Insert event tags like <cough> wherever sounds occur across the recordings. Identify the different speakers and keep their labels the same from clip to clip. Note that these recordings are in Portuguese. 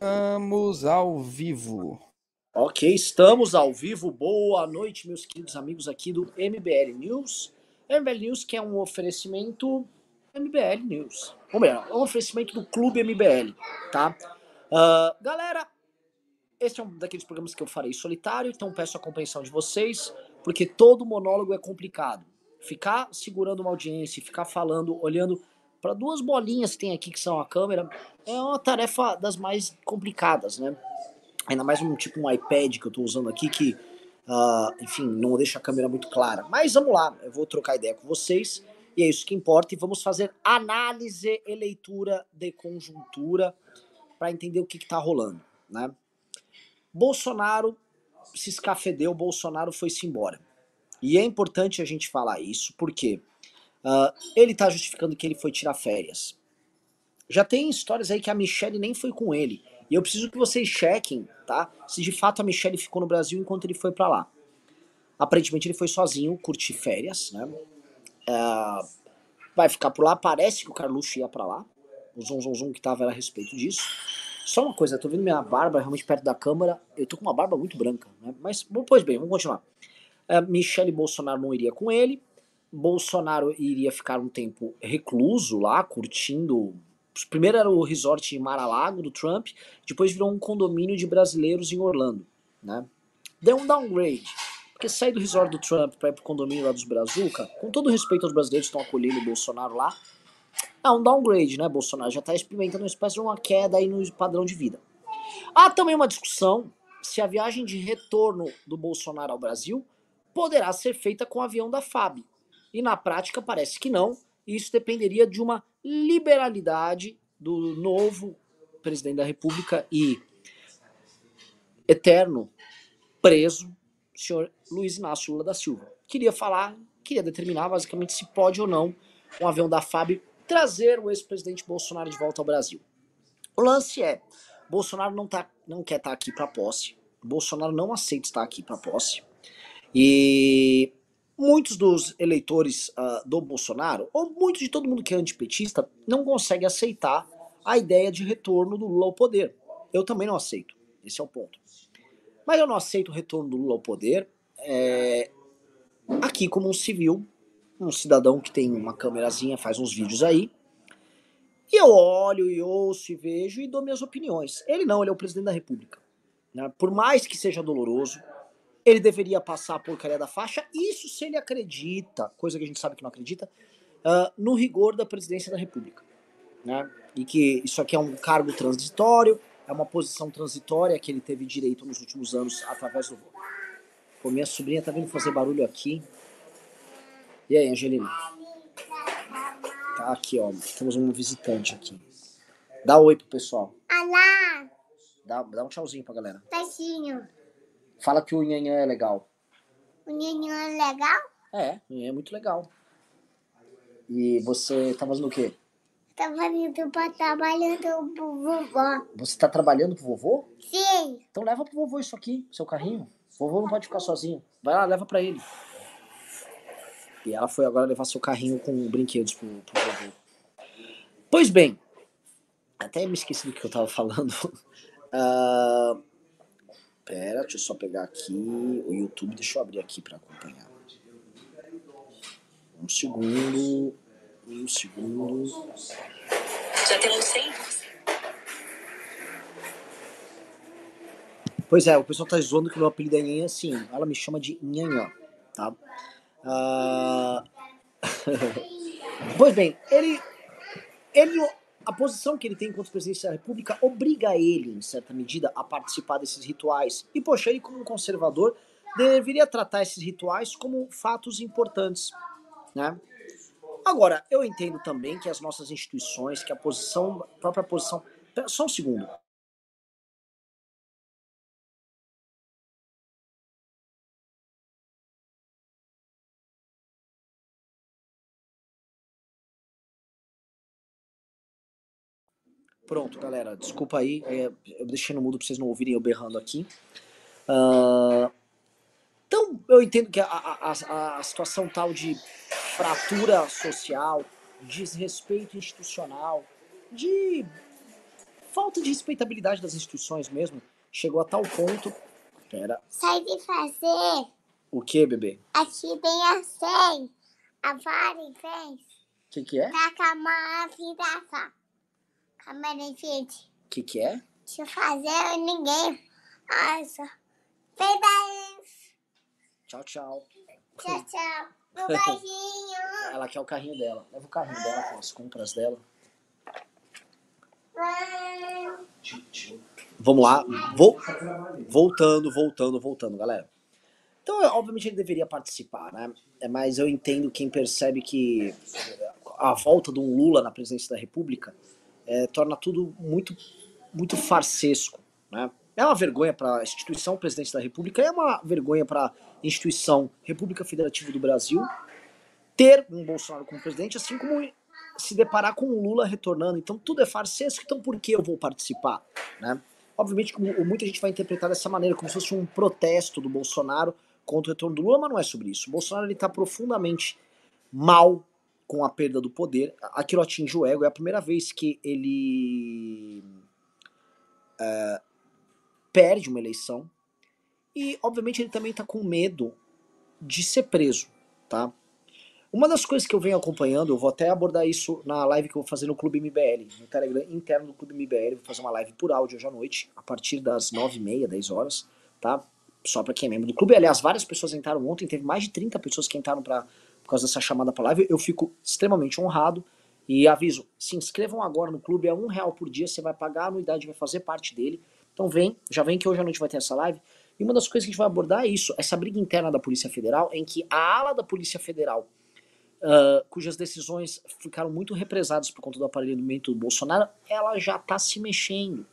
Speaker 1: Estamos ao vivo.
Speaker 2: Ok, estamos ao vivo. Boa noite, meus queridos amigos aqui do MBL News. MBL News que é um oferecimento MBL News. Ou melhor, é um oferecimento do Clube MBL, tá? Uh, galera, esse é um daqueles programas que eu farei solitário, então peço a compreensão de vocês, porque todo monólogo é complicado. Ficar segurando uma audiência, ficar falando, olhando para duas bolinhas que tem aqui que são a câmera, é uma tarefa das mais complicadas, né? Ainda mais um tipo um iPad que eu estou usando aqui que, uh, enfim, não deixa a câmera muito clara. Mas vamos lá, eu vou trocar ideia com vocês e é isso que importa. E vamos fazer análise e leitura de conjuntura para entender o que está rolando, né? Bolsonaro se escafedeu, Bolsonaro foi-se embora. E é importante a gente falar isso, porque Uh, ele tá justificando que ele foi tirar férias. Já tem histórias aí que a Michelle nem foi com ele. E eu preciso que vocês chequem, tá? Se de fato a Michelle ficou no Brasil enquanto ele foi para lá. Aparentemente ele foi sozinho curtir férias, né? Uh, vai ficar por lá. Parece que o Carluxo ia para lá. O zum, zum, zum que tava era a respeito disso. Só uma coisa, eu tô vendo minha barba realmente perto da câmera. Eu tô com uma barba muito branca, né? Mas, pois bem, vamos continuar. Uh, Michele Bolsonaro não iria com ele. Bolsonaro iria ficar um tempo recluso lá, curtindo. Primeiro era o resort em Mar-a-Lago do Trump, depois virou um condomínio de brasileiros em Orlando, né? Deu um downgrade. Porque sair do resort do Trump para ir pro condomínio lá dos Brazuca, com todo respeito aos brasileiros que estão acolhendo o Bolsonaro lá, é um downgrade, né? Bolsonaro já está experimentando uma espécie de uma queda aí no padrão de vida. Há também uma discussão se a viagem de retorno do Bolsonaro ao Brasil poderá ser feita com o avião da FAB, e na prática parece que não. E isso dependeria de uma liberalidade do novo presidente da República e eterno preso, senhor Luiz Inácio Lula da Silva. Queria falar, queria determinar basicamente se pode ou não um avião da FAB trazer o ex-presidente Bolsonaro de volta ao Brasil. O lance é, Bolsonaro não, tá, não quer estar tá aqui para posse, Bolsonaro não aceita estar aqui para posse, e muitos dos eleitores uh, do Bolsonaro, ou muito de todo mundo que é antipetista, não consegue aceitar a ideia de retorno do Lula ao poder. Eu também não aceito. Esse é o ponto. Mas eu não aceito o retorno do Lula ao poder é, aqui como um civil, um cidadão que tem uma câmerazinha, faz uns vídeos aí. E eu olho e ouço e vejo e dou minhas opiniões. Ele não, ele é o presidente da República. Né? Por mais que seja doloroso, ele deveria passar a porcaria da faixa, isso se ele acredita, coisa que a gente sabe que não acredita, uh, no rigor da presidência da República. Né? E que isso aqui é um cargo transitório, é uma posição transitória que ele teve direito nos últimos anos através do voto. Pô, minha sobrinha tá vindo fazer barulho aqui. E aí, Angelina? Tá aqui, ó. Temos um visitante aqui. Dá um oi pro pessoal.
Speaker 3: Olá!
Speaker 2: Dá, dá um tchauzinho pra galera.
Speaker 3: Tchauzinho.
Speaker 2: Fala que o Nhanhã é legal.
Speaker 3: O Nhanhã é legal?
Speaker 2: É, o Nhanhã é muito legal. E você tá fazendo o quê?
Speaker 3: Tá fazendo pra trabalhando pro vovó.
Speaker 2: Você tá trabalhando pro vovô?
Speaker 3: Sim.
Speaker 2: Então leva pro vovô isso aqui, seu carrinho. O vovô não pode ficar sozinho. Vai lá, leva pra ele. E ela foi agora levar seu carrinho com brinquedos pro, pro vovô. Pois bem, até me esqueci do que eu tava falando. uh, <laughs> Pera, deixa eu só pegar aqui o YouTube, deixa eu abrir aqui para acompanhar. Um segundo. Um segundo.
Speaker 4: Já temos 100.
Speaker 2: Pois é, o pessoal tá zoando que o meu apelido é Nhanhã, sim. Ela me chama de Nhanhã, tá? Uh... <laughs> pois bem, ele, ele a posição que ele tem enquanto presidente da República obriga ele, em certa medida, a participar desses rituais. E, poxa, ele, como um conservador, deveria tratar esses rituais como fatos importantes. Né? Agora, eu entendo também que as nossas instituições, que a posição, a própria posição. Só um segundo. Pronto, galera, desculpa aí, é, eu deixei no mudo pra vocês não ouvirem eu berrando aqui. Uh, então, eu entendo que a, a, a situação tal de fratura social, desrespeito institucional, de falta de respeitabilidade das instituições mesmo. Chegou a tal ponto. Pera,
Speaker 3: Sai de fazer.
Speaker 2: o que, bebê?
Speaker 3: Aqui tem a 100. A vara e fez.
Speaker 2: O que, que é? O
Speaker 3: Tá a mão assim, Câmera, gente.
Speaker 2: que, que é?
Speaker 3: Deixa eu fazer ninguém. Nossa. Pedaços.
Speaker 2: Tchau, tchau.
Speaker 3: Tchau, <laughs> tchau. Um <laughs> beijinho.
Speaker 2: Ela quer o carrinho dela. Leva o carrinho dela com as compras dela. Vamos lá. Vol- Voltando, voltando, voltando, galera. Então, obviamente, ele deveria participar, né? É, Mas eu entendo quem percebe que a volta de um Lula na presidência da República é, torna tudo muito, muito farsesco, né? É uma vergonha para a instituição presidente da República, é uma vergonha para a instituição República Federativa do Brasil ter um Bolsonaro como presidente, assim como se deparar com um Lula retornando. Então, tudo é farsesco, então por que eu vou participar, né? Obviamente, como muita gente vai interpretar dessa maneira, como se fosse um protesto do Bolsonaro contra o retorno do Lula, mas não é sobre isso. O Bolsonaro está profundamente mal com a perda do poder. Aquilo atinge o ego. É a primeira vez que ele é, perde uma eleição. E, obviamente, ele também está com medo de ser preso, tá? Uma das coisas que eu venho acompanhando, eu vou até abordar isso na live que eu vou fazer no Clube MBL, no Telegram interno do Clube MBL, vou fazer uma live por áudio hoje à noite, a partir das 9h30, 10 horas, tá? Só pra quem é membro do clube. Aliás, várias pessoas entraram ontem, teve mais de 30 pessoas que entraram pra, por causa dessa chamada pra live. Eu fico extremamente honrado e aviso, se inscrevam agora no clube, é um real por dia, você vai pagar a anuidade, vai fazer parte dele. Então vem, já vem que hoje à noite vai ter essa live. E uma das coisas que a gente vai abordar é isso, essa briga interna da Polícia Federal, em que a ala da Polícia Federal Uh, cujas decisões ficaram muito represadas por conta do aparelhamento do Bolsonaro, ela já está se mexendo.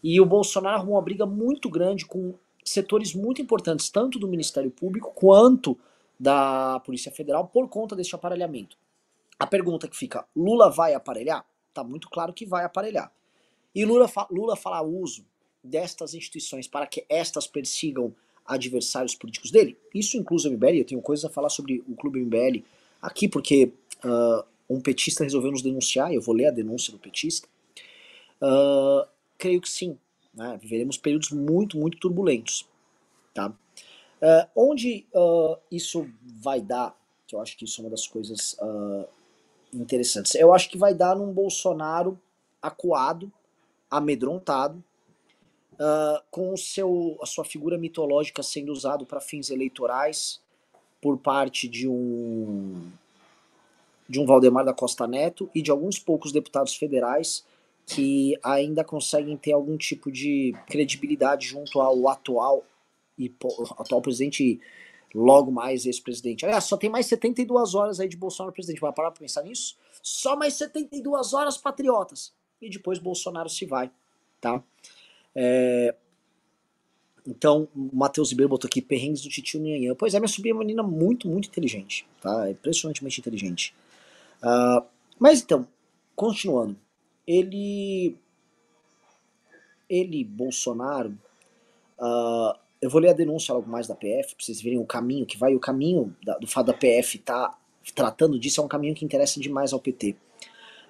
Speaker 2: E o Bolsonaro arrumou uma briga muito grande com setores muito importantes, tanto do Ministério Público quanto da Polícia Federal, por conta deste aparelhamento. A pergunta que fica: Lula vai aparelhar? Tá muito claro que vai aparelhar. E Lula, fa Lula uso destas instituições para que estas persigam adversários políticos dele? Isso inclui o MBL, eu tenho coisas a falar sobre o Clube MBL aqui, porque uh, um petista resolveu nos denunciar, eu vou ler a denúncia do petista. Uh, creio que sim, né? viveremos períodos muito, muito turbulentos. Tá? Uh, onde isso vai dar, que eu acho que isso é uma das coisas interessantes, eu acho que vai dar num Bolsonaro acuado, amedrontado, com o seu, a sua figura mitológica sendo usado para fins eleitorais, por parte de um de um Valdemar da Costa Neto e de alguns poucos deputados federais que ainda conseguem ter algum tipo de credibilidade junto ao atual e atual presidente logo mais ex-presidente. Aliás, só tem mais 72 horas aí de Bolsonaro presidente. Vai parar pra pensar nisso? Só mais 72 horas, patriotas. E depois Bolsonaro se vai, tá? É, então, o Matheus Ribeiro botou aqui, perrengues do Titio Nhanhã. Pois é, minha sobrinha é uma menina muito, muito inteligente, tá? Impressionantemente inteligente. Uh, mas então, continuando. Ele... Ele, Bolsonaro... Uh, eu vou ler a denúncia logo mais da PF, pra vocês verem o caminho que vai. O caminho da, do fato da PF tá tratando disso é um caminho que interessa demais ao PT.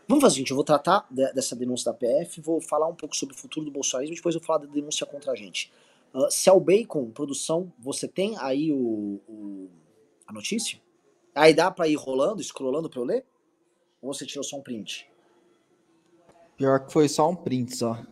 Speaker 2: Vamos fazer o seguinte, eu vou tratar de, dessa denúncia da PF, vou falar um pouco sobre o futuro do bolsonarismo e depois eu vou falar da denúncia contra a gente. Uh, Cell Bacon, produção, você tem aí o, o, a notícia? Aí dá pra ir rolando, scrollando pra eu ler? Ou você tirou só um print?
Speaker 1: Pior que foi só um print só.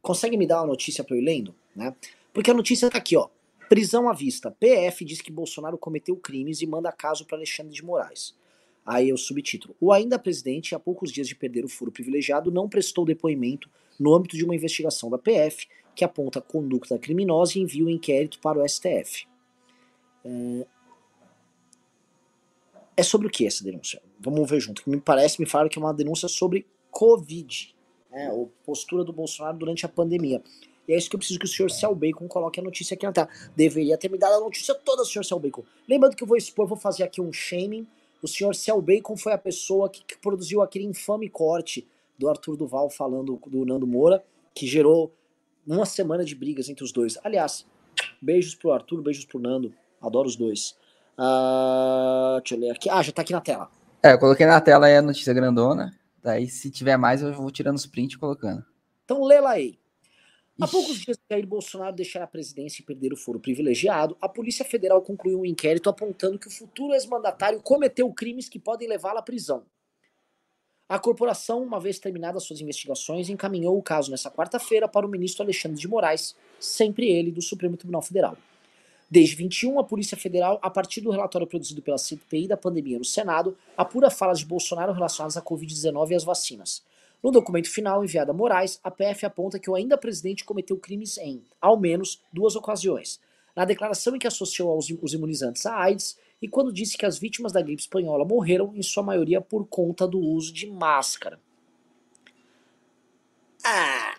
Speaker 2: Consegue me dar uma notícia pra eu ir lendo? Né? Porque a notícia tá aqui, ó. Prisão à vista. PF diz que Bolsonaro cometeu crimes e manda caso para Alexandre de Moraes. Aí é o subtítulo. O ainda presidente, há poucos dias de perder o furo privilegiado, não prestou depoimento no âmbito de uma investigação da PF que aponta conduta criminosa e envia o inquérito para o STF. É... é sobre o que essa denúncia? Vamos ver junto. Me parece, me falaram que é uma denúncia sobre Covid, né, ou postura do Bolsonaro durante a pandemia. E é isso que eu preciso que o senhor Cel Bacon coloque a notícia aqui na tela. Deveria ter me dado a notícia toda, senhor Cel Bacon. Lembrando que eu vou expor, vou fazer aqui um shaming. O senhor Cel Bacon foi a pessoa que, que produziu aquele infame corte do Arthur Duval falando do Nando Moura, que gerou uma semana de brigas entre os dois. Aliás, beijos pro Arthur, beijos pro Nando. Adoro os dois. Uh, deixa eu ler aqui. Ah, já tá aqui na tela.
Speaker 1: É, eu coloquei na tela aí a notícia grandona. Daí, se tiver mais, eu vou tirando os prints e colocando.
Speaker 2: Então lê lá aí. Há poucos dias de Jair Bolsonaro deixar a presidência e perder o foro privilegiado, a Polícia Federal concluiu um inquérito apontando que o futuro ex-mandatário cometeu crimes que podem levá-lo à prisão. A corporação, uma vez terminadas suas investigações, encaminhou o caso nesta quarta-feira para o ministro Alexandre de Moraes, sempre ele do Supremo Tribunal Federal. Desde 21, a Polícia Federal, a partir do relatório produzido pela CPI da pandemia no Senado, apura falas de Bolsonaro relacionadas à Covid-19 e às vacinas. No documento final enviado a Moraes, a PF aponta que o ainda presidente cometeu crimes em, ao menos, duas ocasiões. Na declaração em que associou os imunizantes à AIDS e quando disse que as vítimas da gripe espanhola morreram, em sua maioria, por conta do uso de máscara. Ah,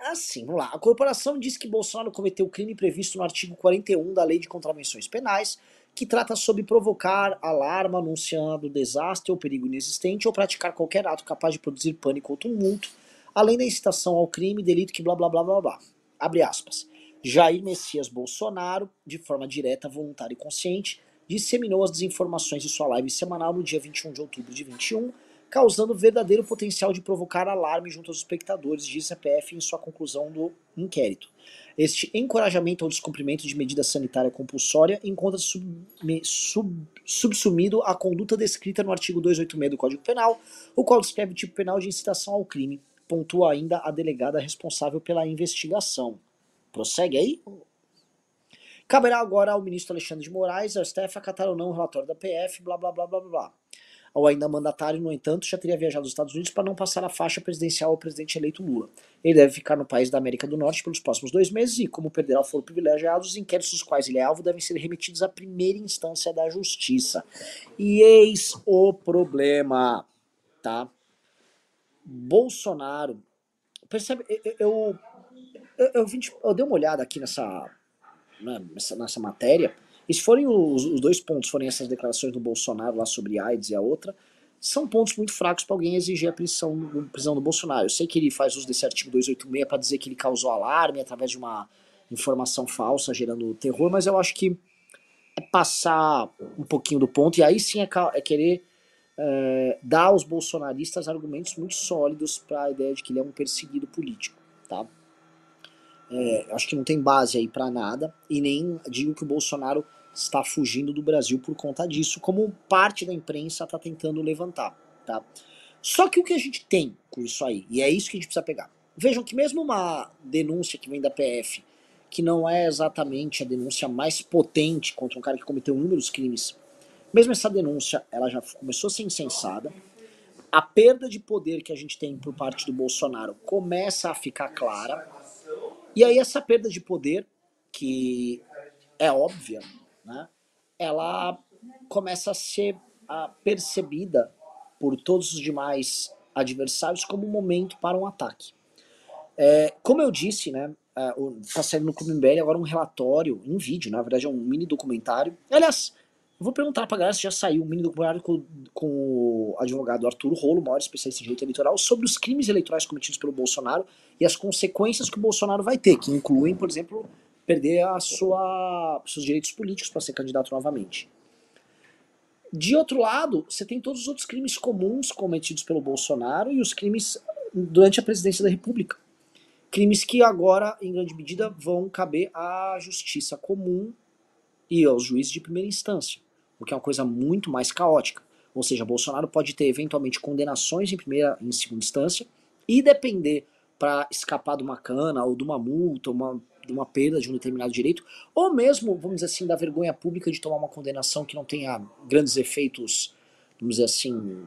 Speaker 2: assim, vamos lá. A corporação diz que Bolsonaro cometeu o crime previsto no artigo 41 da Lei de Contravenções Penais, que trata sobre provocar alarma anunciando desastre ou perigo inexistente ou praticar qualquer ato capaz de produzir pânico ou tumulto, além da incitação ao crime, delito que blá blá blá blá blá. Abre aspas. Jair Messias Bolsonaro, de forma direta, voluntária e consciente, disseminou as desinformações de sua live semanal no dia 21 de outubro de 21, causando verdadeiro potencial de provocar alarme junto aos espectadores, diz a PF em sua conclusão do inquérito. Este encorajamento ao descumprimento de medida sanitária compulsória encontra-se sub, sub, subsumido à conduta descrita no artigo 286 do Código Penal, o qual descreve o tipo penal de incitação ao crime, pontua ainda a delegada responsável pela investigação. Prossegue aí? Caberá agora ao ministro Alexandre de Moraes, ao STF, acatar ou não o relatório da PF, blá blá blá blá blá. Ao ainda mandatário, no entanto, já teria viajado aos Estados Unidos para não passar a faixa presidencial ao presidente eleito Lula. Ele deve ficar no país da América do Norte pelos próximos dois meses e, como perderá o foro privilegiado, os inquéritos dos quais ele é alvo devem ser remetidos à primeira instância da justiça. E eis o problema, tá? Bolsonaro, percebe, eu, eu, eu, eu, eu dei uma olhada aqui nessa, né, nessa, nessa matéria, e se forem os, os, dois pontos, forem essas declarações do Bolsonaro lá sobre AIDS e a outra, são pontos muito fracos para alguém exigir a prisão, prisão do Bolsonaro. Eu sei que ele faz uso desse artigo 286 para dizer que ele causou alarme através de uma informação falsa, gerando terror, mas eu acho que é passar um pouquinho do ponto, e aí sim é, é querer é, dar aos bolsonaristas argumentos muito sólidos para a ideia de que ele é um perseguido político, tá? É, acho que não tem base aí para nada e nem digo que o Bolsonaro está fugindo do Brasil por conta disso, como parte da imprensa está tentando levantar, tá? Só que o que a gente tem com isso aí, e é isso que a gente precisa pegar. Vejam que mesmo uma denúncia que vem da PF, que não é exatamente a denúncia mais potente contra um cara que cometeu inúmeros crimes, mesmo essa denúncia, ela já começou a ser insensada. A perda de poder que a gente tem por parte do Bolsonaro começa a ficar clara. E aí essa perda de poder, que é óbvia, né, ela começa a ser a, percebida por todos os demais adversários como um momento para um ataque. É, como eu disse, né, está saindo no Clube MBL agora um relatório em vídeo, na verdade é um mini documentário. Aliás, vou perguntar pra galera se já saiu um mini documentário com, com o advogado Arturo Rolo, maior especialista em direito eleitoral, sobre os crimes eleitorais cometidos pelo Bolsonaro e as consequências que o Bolsonaro vai ter, que incluem, por exemplo, perder a sua, seus direitos políticos para ser candidato novamente. De outro lado, você tem todos os outros crimes comuns cometidos pelo Bolsonaro e os crimes durante a presidência da República. Crimes que agora, em grande medida, vão caber à justiça comum e aos juízes de primeira instância, o que é uma coisa muito mais caótica. Ou seja, Bolsonaro pode ter eventualmente condenações em primeira e em segunda instância e depender para escapar de uma cana ou de uma multa, uma, de uma perda de um determinado direito, ou mesmo, vamos dizer assim, da vergonha pública de tomar uma condenação que não tenha grandes efeitos, vamos dizer assim,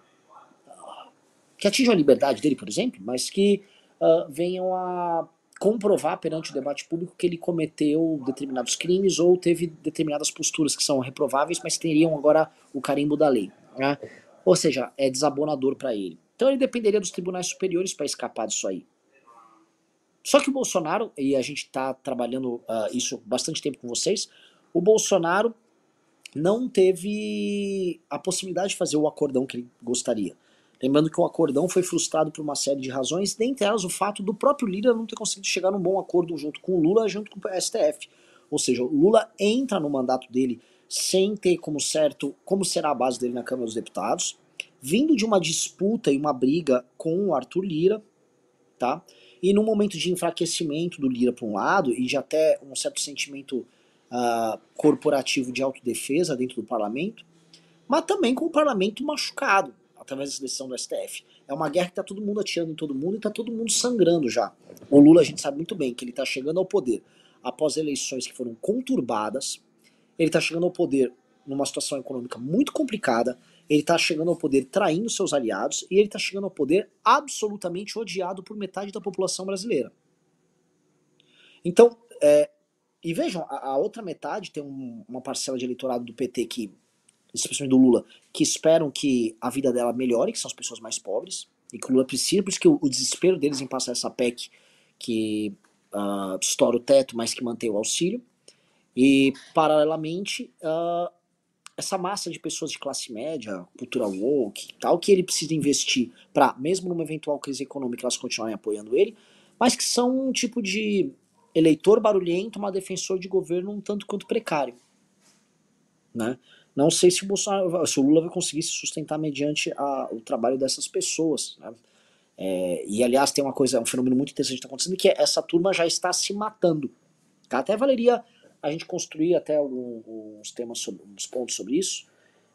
Speaker 2: que atinjam a liberdade dele, por exemplo, mas que uh, venham a comprovar perante o debate público que ele cometeu determinados crimes ou teve determinadas posturas que são reprováveis, mas teriam agora o carimbo da lei. Né? Ou seja, é desabonador para ele. Então ele dependeria dos tribunais superiores para escapar disso aí. Só que o Bolsonaro, e a gente está trabalhando uh, isso bastante tempo com vocês, o Bolsonaro não teve a possibilidade de fazer o acordão que ele gostaria. Lembrando que o acordão foi frustrado por uma série de razões, dentre elas o fato do próprio Lira não ter conseguido chegar num bom acordo junto com o Lula, junto com o STF. Ou seja, o Lula entra no mandato dele sem ter como certo como será a base dele na Câmara dos Deputados, vindo de uma disputa e uma briga com o Arthur Lira, tá? E num momento de enfraquecimento do Lira para um lado, e de até um certo sentimento uh, corporativo de autodefesa dentro do parlamento, mas também com o parlamento machucado, através da decisão do STF. É uma guerra que está todo mundo atirando em todo mundo e está todo mundo sangrando já. O Lula, a gente sabe muito bem que ele está chegando ao poder após eleições que foram conturbadas, ele está chegando ao poder numa situação econômica muito complicada, ele está chegando ao poder traindo seus aliados e ele está chegando ao poder absolutamente odiado por metade da população brasileira. Então, é, e vejam, a, a, outra metade tem um, uma parcela de eleitorado do PT que, especialmente do Lula, que esperam que a vida dela melhore, que são as pessoas mais pobres, e que o Lula precisa, por isso que o, o desespero deles em passar essa PEC que uh, estoura o teto, mas que mantém o auxílio. E, paralelamente, uh, essa massa de pessoas de classe média, cultura woke tal, que ele precisa investir para, mesmo numa eventual crise econômica, elas continuarem apoiando ele, mas que são um tipo de eleitor barulhento, mas defensor de governo um tanto quanto precário. Né? Não sei se o, Bolsonaro, se o Lula vai conseguir se sustentar mediante a, o trabalho dessas pessoas. Né? É, e aliás, tem uma coisa, um fenômeno muito interessante que está acontecendo, que é essa turma já está se matando. Até valeria a gente construir até alguns temas, sobre, uns pontos sobre isso,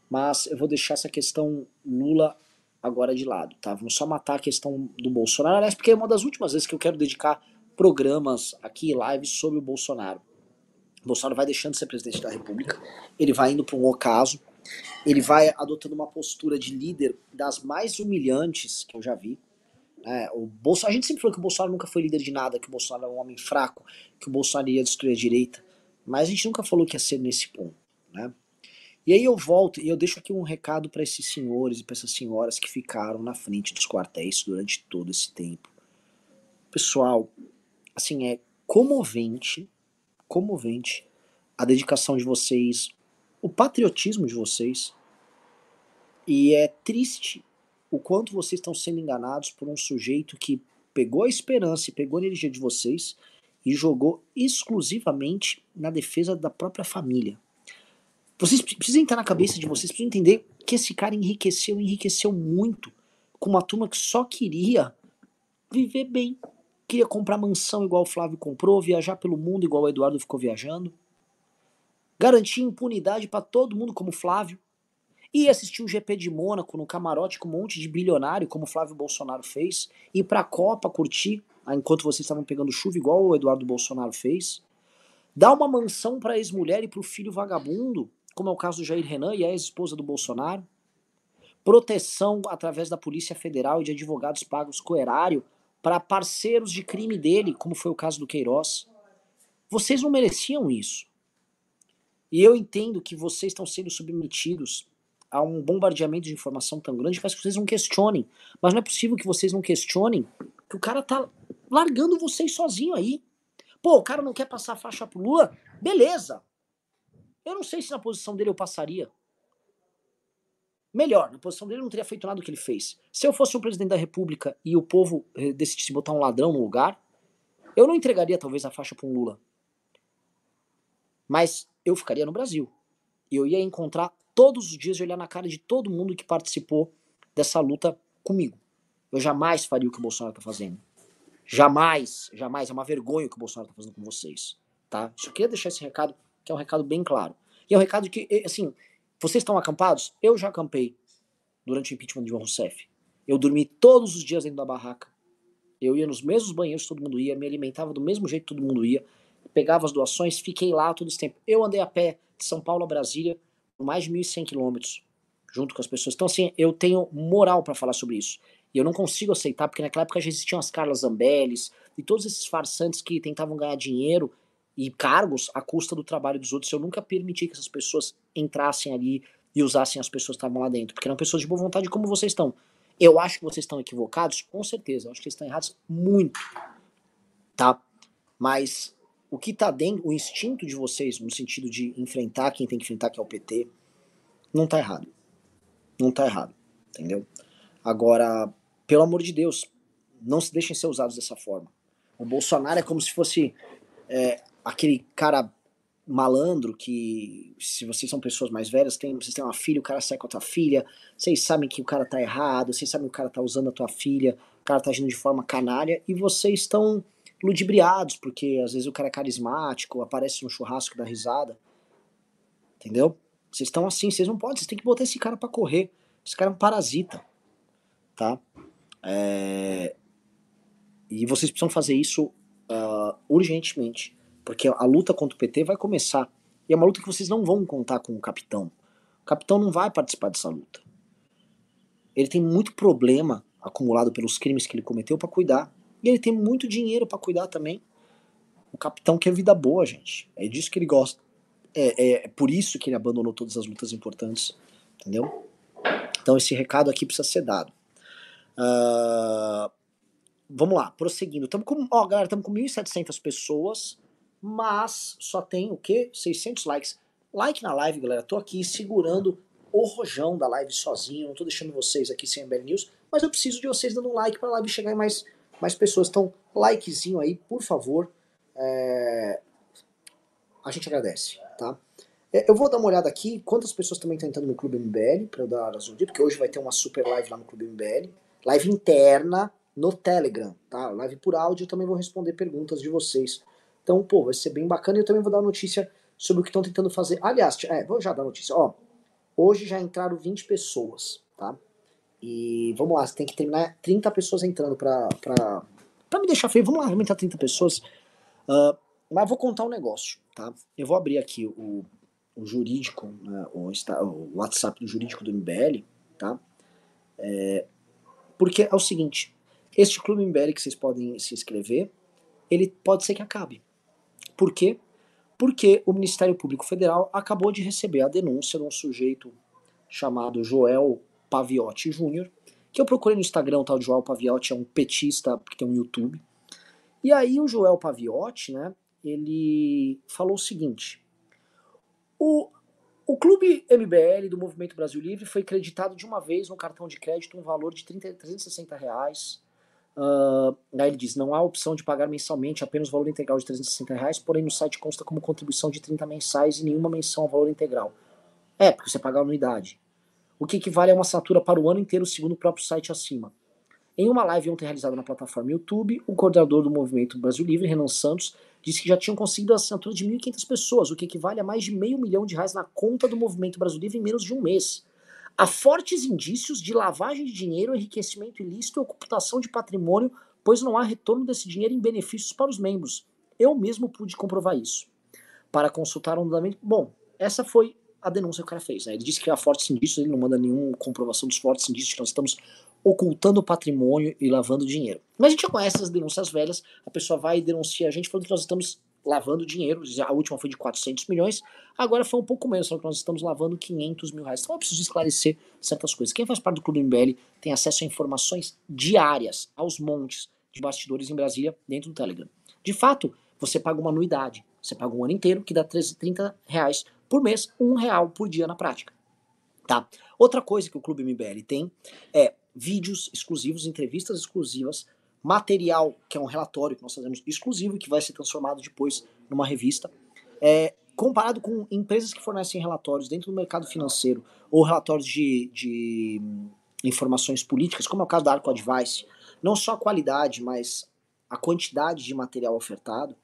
Speaker 2: mas eu vou deixar essa questão Lula agora de lado, tá? Vamos só matar a questão do Bolsonaro, aliás, porque é uma das últimas vezes que eu quero dedicar programas aqui, lives sobre o Bolsonaro. O Bolsonaro vai deixando de ser presidente da República, ele vai indo para um ocaso, ele vai adotando uma postura de líder das mais humilhantes que eu já vi, é, o Bolsonaro, a gente sempre falou que o Bolsonaro nunca foi líder de nada, que o Bolsonaro é um homem fraco, que o Bolsonaro ia destruir a direita. Mas a gente nunca falou que ia ser nesse ponto, né? E aí eu volto e eu deixo aqui um recado para esses senhores e para essas senhoras que ficaram na frente dos quartéis durante todo esse tempo. Pessoal, assim, é comovente, comovente a dedicação de vocês, o patriotismo de vocês. E é triste o quanto vocês estão sendo enganados por um sujeito que pegou a esperança e pegou a energia de vocês e jogou exclusivamente na defesa da própria família. Vocês precisam entrar na cabeça de vocês, precisam entender que esse cara enriqueceu, enriqueceu muito com uma turma que só queria viver bem. Queria comprar mansão igual o Flávio comprou, viajar pelo mundo igual o Eduardo ficou viajando. Garantir impunidade para todo mundo como o Flávio. E assistir o GP de Mônaco no camarote com um monte de bilionário, como Flávio Bolsonaro fez. Ir pra Copa curtir enquanto vocês estavam pegando chuva, igual o Eduardo Bolsonaro fez. Dá uma mansão para a ex-mulher e para o filho vagabundo, como é o caso do Jair Renan e a ex-esposa do Bolsonaro. Proteção através da Polícia Federal e de advogados pagos com erário para parceiros de crime dele, como foi o caso do Queiroz. Vocês não mereciam isso. E eu entendo que vocês estão sendo submetidos a um bombardeamento de informação tão grande que faz que vocês não questionem. Mas não é possível que vocês não questionem que o cara tá largando vocês sozinho aí. Pô, o cara não quer passar a faixa pro Lula? Beleza. Eu não sei se na posição dele eu passaria. Melhor, na posição dele eu não teria feito nada do que ele fez. Se eu fosse o presidente da república e o povo eh, decidisse botar um ladrão no lugar, eu não entregaria talvez a faixa para um Lula. Mas eu ficaria no Brasil. Eu ia encontrar todos os dias e olhar na cara de todo mundo que participou dessa luta comigo. Eu jamais faria o que o Bolsonaro está fazendo. Jamais, jamais. É uma vergonha o que o Bolsonaro está fazendo com vocês. Tá? Só queria deixar esse recado, que é um recado bem claro. E é um recado que, assim, vocês estão acampados? Eu já acampei durante o impeachment de Dilma Rousseff. Eu dormi todos os dias dentro da barraca. Eu ia nos mesmos banheiros todo mundo ia, me alimentava do mesmo jeito que todo mundo ia, pegava as doações, fiquei lá todo esse tempo. Eu andei a pé de São Paulo a Brasília mais de 1.100 quilômetros, junto com as pessoas. Então, assim, eu tenho moral para falar sobre isso. E eu não consigo aceitar, porque naquela época já existiam as Carlas Zambellis e todos esses farsantes que tentavam ganhar dinheiro e cargos à custa do trabalho dos outros. Eu nunca permiti que essas pessoas entrassem ali e usassem as pessoas que estavam lá dentro, porque eram pessoas de boa vontade como vocês estão. Eu acho que vocês estão equivocados, com certeza. Eu acho que eles estão errados muito, tá? Mas o que tá dentro, o instinto de vocês, no sentido de enfrentar quem tem que enfrentar, que é o PT, não tá errado. Não tá errado, entendeu? Agora, pelo amor de Deus, não se deixem ser usados dessa forma. O Bolsonaro é como se fosse é, aquele cara malandro que, se vocês são pessoas mais velhas, tem, vocês têm uma filha, o cara sai com a tua filha, vocês sabem que o cara tá errado, vocês sabem que o cara tá usando a tua filha o cara tá agindo de forma canária e vocês estão ludibriados, porque às vezes o cara é carismático, aparece no churrasco da risada. Entendeu? Vocês estão assim, vocês não podem, vocês têm que botar esse cara para correr. Esse cara é um parasita. Tá? É... E vocês precisam fazer isso uh, urgentemente. Porque a luta contra o PT vai começar. E é uma luta que vocês não vão contar com o capitão. O capitão não vai participar dessa luta. Ele tem muito problema acumulado pelos crimes que ele cometeu para cuidar. E ele tem muito dinheiro para cuidar também. O capitão quer vida boa, gente. É disso que ele gosta. É, é, por isso que ele abandonou todas as lutas importantes. Entendeu? Então esse recado aqui precisa ser dado. Uh, vamos lá, prosseguindo. Estamos com, ó, galera, estamos com 1.700 pessoas, mas só tem o quê? 600 likes. Like na live, galera. Tô aqui segurando o rojão da live sozinho. Não tô deixando vocês aqui sem MBL News, mas eu preciso de vocês dando um like para a live chegar em mais, mais pessoas. Então, likezinho aí, por favor. É... A gente agradece, tá? É, eu vou dar uma olhada aqui, quantas pessoas também estão entrando no Clube MBL, para eu dar as dia, porque hoje vai ter uma super live lá no Clube MBL. Live interna no Telegram, tá? Live por áudio, eu também vou responder perguntas de vocês. Então, pô, vai ser bem bacana e eu também vou dar notícia sobre o que estão tentando fazer. Aliás, é, vou já dar notícia. Ó, hoje já entraram 20 pessoas, tá? E vamos lá, você tem que terminar 30 pessoas entrando pra, pra, pra me deixar feio. Vamos lá, aumentar 30 pessoas. Uh, mas vou contar um negócio, tá? Eu vou abrir aqui o, o jurídico, né, o, o WhatsApp do jurídico do MBL, tá? É, porque é o seguinte, este clube MBL que vocês podem se inscrever, ele pode ser que acabe. Por quê? Porque o Ministério Público Federal acabou de receber a denúncia de um sujeito chamado Joel Paviotti Júnior, que eu procurei no Instagram, o tal de Joel Paviotti é um petista que tem um YouTube. E aí o Joel Paviotti, né, ele falou o seguinte: o, o clube MBL do Movimento Brasil Livre foi creditado de uma vez no cartão de crédito um valor de 30, 360 reais Uh, aí ele diz: não há opção de pagar mensalmente apenas o valor integral de 360 reais, porém no site consta como contribuição de 30 mensais e nenhuma menção ao valor integral. É, porque você paga a anuidade. O que equivale a uma assinatura para o ano inteiro, segundo o próprio site acima. Em uma live ontem realizada na plataforma YouTube, o coordenador do Movimento Brasil Livre, Renan Santos, disse que já tinham conseguido a assinatura de 1.500 pessoas, o que equivale a mais de meio milhão de reais na conta do Movimento Brasil Livre em menos de um mês. Há fortes indícios de lavagem de dinheiro, enriquecimento ilícito e ocultação de patrimônio, pois não há retorno desse dinheiro em benefícios para os membros. Eu mesmo pude comprovar isso. Para consultar o andamento. Bom, essa foi a denúncia que o cara fez. Né? Ele disse que há fortes indícios, ele não manda nenhuma comprovação dos fortes indícios que nós estamos ocultando patrimônio e lavando dinheiro. Mas a gente já conhece as denúncias velhas, a pessoa vai e denuncia a gente falando que nós estamos lavando dinheiro, a última foi de 400 milhões, agora foi um pouco menos, só que nós estamos lavando 500 mil reais. Então eu preciso esclarecer certas coisas. Quem faz parte do Clube MBL tem acesso a informações diárias, aos montes de bastidores em Brasília, dentro do Telegram. De fato, você paga uma anuidade, você paga um ano inteiro, que dá 30 reais por mês, um real por dia na prática. Tá? Outra coisa que o Clube MBL tem é vídeos exclusivos, entrevistas exclusivas, material, que é um relatório que nós fazemos exclusivo, que vai ser transformado depois numa revista, é, comparado com empresas que fornecem relatórios dentro do mercado financeiro ou relatórios de, de informações políticas, como é o caso da Arco Advice, não só a qualidade, mas a quantidade de material ofertado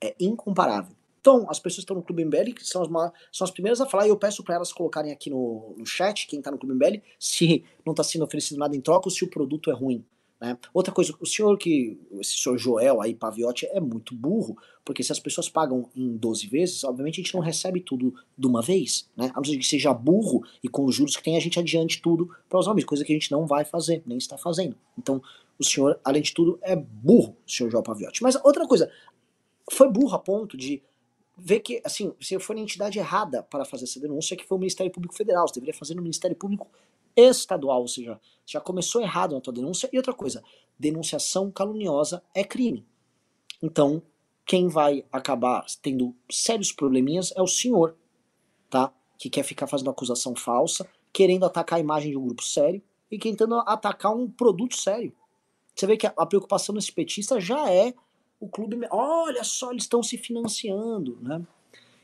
Speaker 2: é incomparável. Então, as pessoas que estão no Clube MBL que são as, são as primeiras a falar, e eu peço para elas colocarem aqui no, no chat, quem está no Clube MBL, se não está sendo oferecido nada em troca ou se o produto é ruim. Né? Outra coisa, o senhor que, esse senhor Joel aí, Paviotti, é muito burro, porque se as pessoas pagam em 12 vezes, obviamente a gente não recebe tudo de uma vez, né? A não ser que seja burro e com os juros que tem, a gente adiante tudo para os homens, coisa que a gente não vai fazer, nem está fazendo. Então, o senhor, além de tudo, é burro, o senhor Joel Paviotti. Mas outra coisa, foi burro a ponto de ver que, assim, você foi na entidade errada para fazer essa denúncia, que foi o Ministério Público Federal. Você deveria fazer no Ministério Público estadual, ou seja, já começou errado na tua denúncia. E outra coisa, denunciação caluniosa é crime. Então, quem vai acabar tendo sérios probleminhas é o senhor, tá? Que quer ficar fazendo acusação falsa, querendo atacar a imagem de um grupo sério e tentando atacar um produto sério. Você vê que a, preocupação desse petista já é o clube. Olha só, eles estão se financiando, né?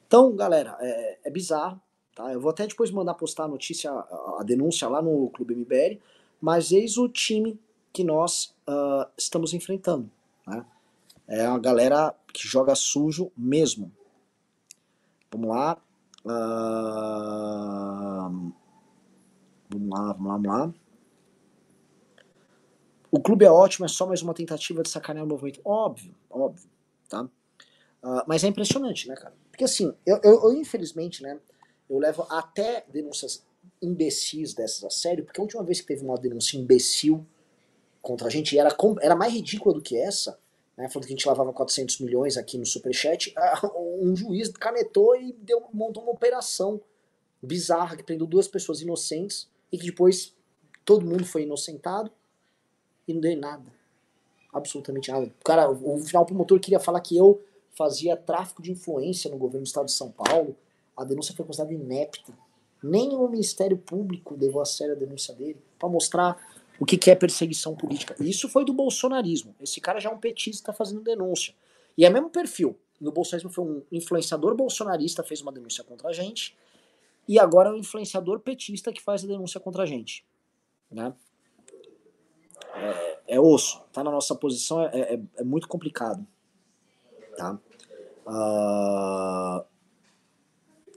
Speaker 2: Então, galera, é, é bizarro. Tá? Eu vou até depois mandar postar a notícia, a, a denúncia lá no Clube MBL, mas eis o time que nós uh, estamos enfrentando. Né? É uma galera que joga sujo mesmo. Vamos lá. Uh, vamos lá, vamos lá, vamos lá. O clube é ótimo, é só mais uma tentativa de sacanear o movimento. Óbvio, óbvio, tá? Uh, mas é impressionante, né, cara? Porque assim, eu, eu, eu, infelizmente, né, eu levo até denúncias imbecis dessas a sério, porque a última vez que teve uma denúncia imbecil contra a gente, e era, era mais ridícula do que essa, né, falando que a gente lavava 400 milhões aqui no Superchat, um juiz canetou e deu, montou uma operação bizarra que prendeu duas pessoas inocentes e que depois todo mundo foi inocentado e não deu nada. Absolutamente nada. O cara, o, o final promotor queria falar que eu fazia tráfico de influência no governo do estado de São Paulo. A denúncia foi considerada inepta. Nem o Ministério Público levou a sério a denúncia dele para mostrar o que, que é perseguição política. Isso foi do bolsonarismo. Esse cara já é um petista fazendo denúncia. E é o mesmo perfil. No bolsonarismo foi um influenciador bolsonarista fez uma denúncia contra a gente. E agora é um influenciador petista que faz a denúncia contra a gente. Né? É, é osso. Tá na nossa posição é, é, é muito complicado. Tá? Uh,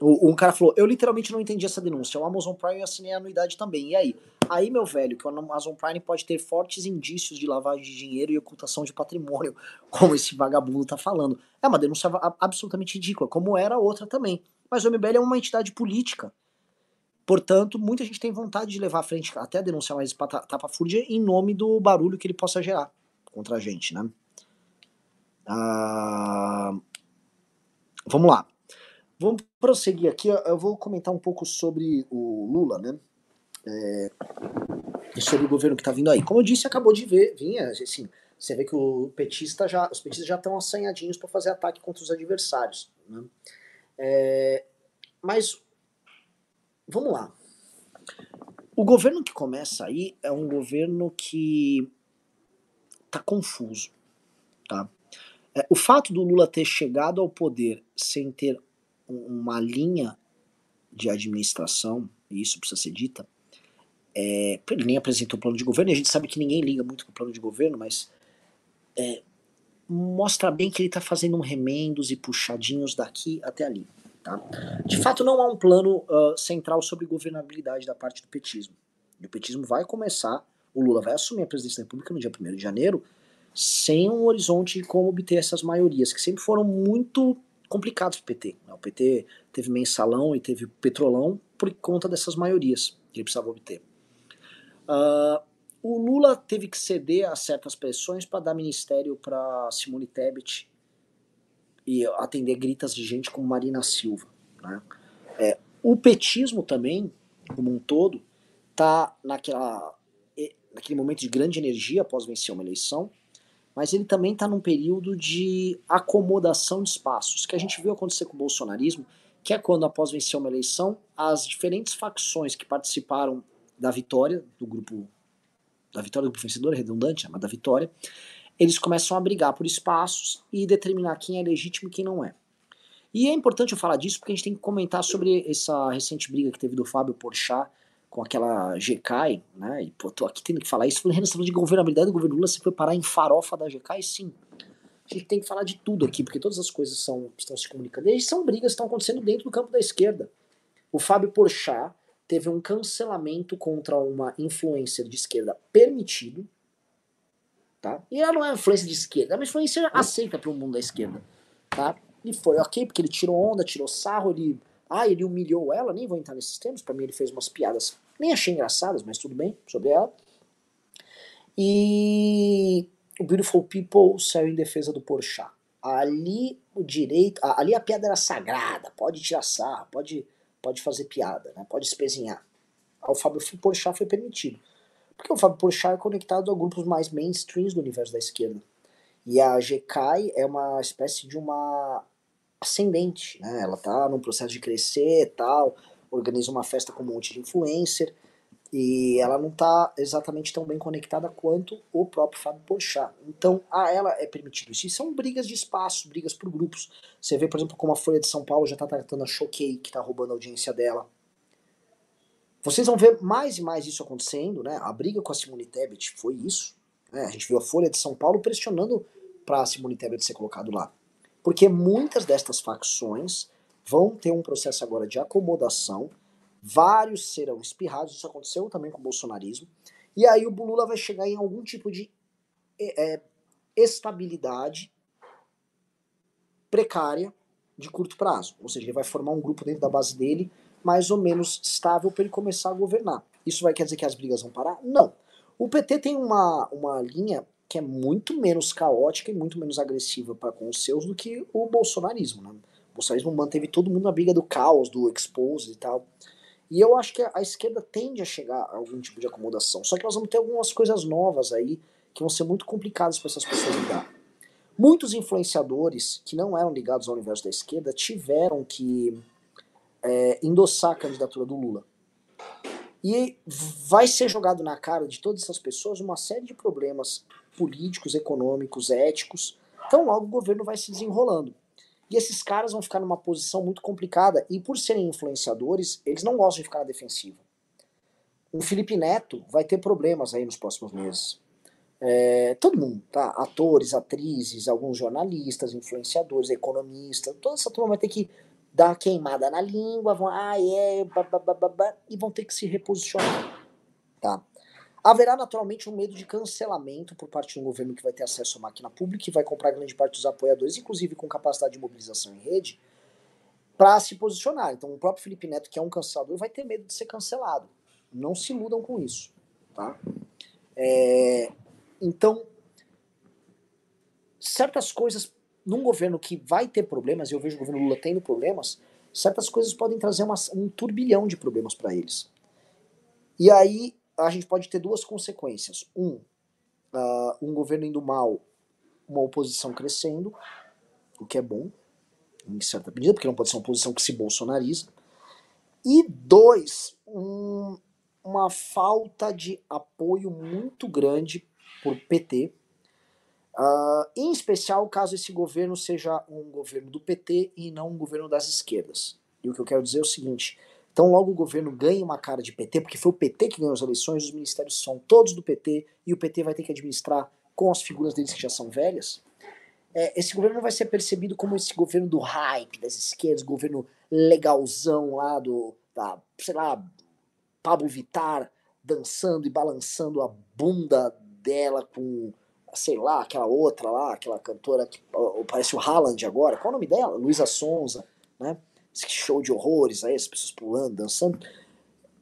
Speaker 2: um cara falou, eu literalmente não entendi essa denúncia. O Amazon Prime eu assinei a anuidade também. E aí? Aí, meu velho, que o Amazon Prime pode ter fortes indícios de lavagem de dinheiro e ocultação de patrimônio, <laughs> como esse vagabundo tá falando. É uma denúncia absolutamente ridícula, como era a outra também. Mas o MBL é uma entidade política. Portanto, muita gente tem vontade de levar à frente até a denúncia mais tapafúrdia em nome do barulho que ele possa gerar contra a gente, né? Ah, vamos lá. Vamos prosseguir aqui. Eu vou comentar um pouco sobre o Lula, né? É, sobre o governo que está vindo aí. Como eu disse, acabou de ver, vinha, assim, você vê que o petista já, os petistas já estão assanhadinhos para fazer ataque contra os adversários. Né? É, mas vamos lá. O governo que começa aí é um governo que tá confuso, tá? É, o fato do Lula ter chegado ao poder sem ter uma linha de administração, e isso precisa ser dita, é, ele nem apresentou plano de governo, e a gente sabe que ninguém liga muito com o plano de governo, mas é, mostra bem que ele está fazendo um remendos e puxadinhos daqui até ali. Tá? De fato, não há um plano uh, central sobre governabilidade da parte do petismo. E o petismo vai começar, o Lula vai assumir a presidência da República no dia 1 de janeiro, sem um horizonte de como obter essas maiorias, que sempre foram muito complicados para o PT. Né? O PT teve mensalão e teve petrolão por conta dessas maiorias que ele precisava obter. Uh, o Lula teve que ceder a certas pressões para dar ministério para Simone Tebet e atender gritas de gente como Marina Silva. Né? É, o petismo também, como um todo, está naquele momento de grande energia após vencer uma eleição, mas ele também está num período de acomodação de espaços, que a gente viu acontecer com o bolsonarismo, que é quando, após vencer uma eleição, as diferentes facções que participaram da vitória do grupo, da vitória do vencedor, é redundante, mas da vitória, eles começam a brigar por espaços e determinar quem é legítimo e quem não é. E é importante eu falar disso porque a gente tem que comentar sobre essa recente briga que teve do Fábio Porchat com aquela GK, né? E pô, tô aqui tendo que falar isso. Renan, você falou de governabilidade do governo Lula, você foi parar em farofa da GK? sim. A gente tem que falar de tudo aqui, porque todas as coisas são, estão se comunicando. E são brigas que estão acontecendo dentro do campo da esquerda. O Fábio Porchat teve um cancelamento contra uma influencer de esquerda permitido, tá? E ela não é influência de esquerda, é uma influência aceita para o mundo da esquerda, tá? E foi ok, porque ele tirou onda, tirou sarro, ele ah, ele humilhou ela, nem vou entrar nesses termos, para mim ele fez umas piadas, nem achei engraçadas, mas tudo bem, sobre ela. E o Beautiful People saiu em defesa do Porchat. Ali o direito, ali a piada era sagrada, pode tirar sarro, pode, pode fazer piada, né? pode espezinhar. O Fábio Porchat foi permitido. Porque o Fábio Porchat é conectado a grupos mais mainstreams do universo da esquerda. E a GK é uma espécie de uma ascendente, né? Ela tá num processo de crescer tal, organiza uma festa com um monte de influencer e ela não tá exatamente tão bem conectada quanto o próprio Fábio Porchat. Então, a ela é permitido isso. E são brigas de espaço, brigas por grupos. Você vê, por exemplo, como a Folha de São Paulo já tá tratando a Choquei, que tá roubando a audiência dela. Vocês vão ver mais e mais isso acontecendo, né? A briga com a Simone Tebet foi isso, Né? A gente viu a Folha de São Paulo pressionando para Simone Tebet ser colocado lá. Porque muitas destas facções vão ter um processo agora de acomodação, vários serão espirrados, isso aconteceu também com o bolsonarismo, e aí o Lula vai chegar em algum tipo de é, estabilidade precária de curto prazo. Ou seja, ele vai formar um grupo dentro da base dele mais ou menos estável para ele começar a governar. Isso vai quer dizer que as brigas vão parar? Não. O PT tem uma, uma linha que é muito menos caótica e muito menos agressiva para com os seus do que o bolsonarismo. Né? O bolsonarismo manteve todo mundo na briga do caos, do expose e tal. E eu acho que a, a esquerda tende a chegar a algum tipo de acomodação. Só que nós vamos ter algumas coisas novas aí que vão ser muito complicadas para essas pessoas lidar. Muitos influenciadores que não eram ligados ao universo da esquerda tiveram que é, endossar a candidatura do Lula. E vai ser jogado na cara de todas essas pessoas uma série de problemas políticos, econômicos, éticos. Então logo o governo vai se desenrolando. E esses caras vão ficar numa posição muito complicada. E por serem influenciadores, eles não gostam de ficar na defensiva. O Felipe Neto vai ter problemas aí nos próximos meses. É, todo mundo, tá? Atores, atrizes, alguns jornalistas, influenciadores, economistas, toda essa turma vai ter que dar uma queimada na língua, vão, ah, é, e vão ter que se reposicionar, tá? Haverá naturalmente um medo de cancelamento por parte de um governo que vai ter acesso à máquina pública e vai comprar grande parte dos apoiadores, inclusive com capacidade de mobilização em rede, para se posicionar. Então o próprio Felipe Neto, que é um cancelador, vai ter medo de ser cancelado. Não se iludam com isso, tá? É, então, certas coisas num governo que vai ter problemas, e eu vejo o governo Lula tendo problemas, certas coisas podem trazer uma, um turbilhão de problemas para eles. E aí a gente pode ter duas consequências. Um, uh, um governo indo mal, uma oposição crescendo, o que é bom, em certa medida, porque não pode ser uma oposição que se bolsonariza. E dois, um, uma falta de apoio muito grande por PT, Uh, em especial caso esse governo seja um governo do PT e não um governo das esquerdas. E o que eu quero dizer é o seguinte: então, logo o governo ganha uma cara de PT, porque foi o PT que ganhou as eleições, os ministérios são todos do PT e o PT vai ter que administrar com as figuras deles que já são velhas. É, esse governo não vai ser percebido como esse governo do hype das esquerdas, governo legalzão lá do, da, sei lá, Pablo Vittar dançando e balançando a bunda dela com sei lá, aquela outra lá, aquela cantora que parece o Haaland agora, qual é o nome dela? Luísa Sonza, né? Esse show de horrores aí, as pessoas pulando, dançando.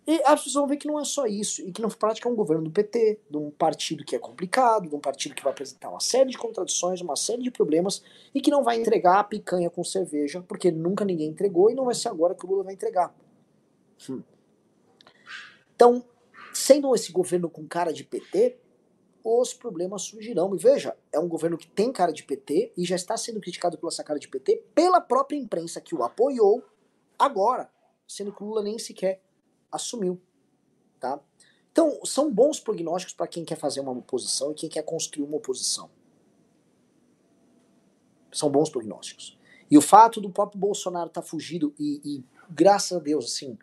Speaker 2: E as pessoas vão ver que não é só isso, e que na prática é um governo do PT, de um partido que é complicado, de um partido que vai apresentar uma série de contradições, uma série de problemas, e que não vai entregar a picanha com cerveja, porque nunca ninguém entregou e não vai ser agora que o Lula vai entregar. Hum. Então, sendo esse governo com cara de PT, os problemas surgirão. E veja, é um governo que tem cara de PT e já está sendo criticado pela essa cara de PT pela própria imprensa que o apoiou agora, sendo que o Lula nem sequer assumiu. Tá? Então, são bons prognósticos para quem quer fazer uma oposição e quem quer construir uma oposição. São bons prognósticos. E o fato do próprio Bolsonaro estar tá fugido e, e, graças a Deus, assim,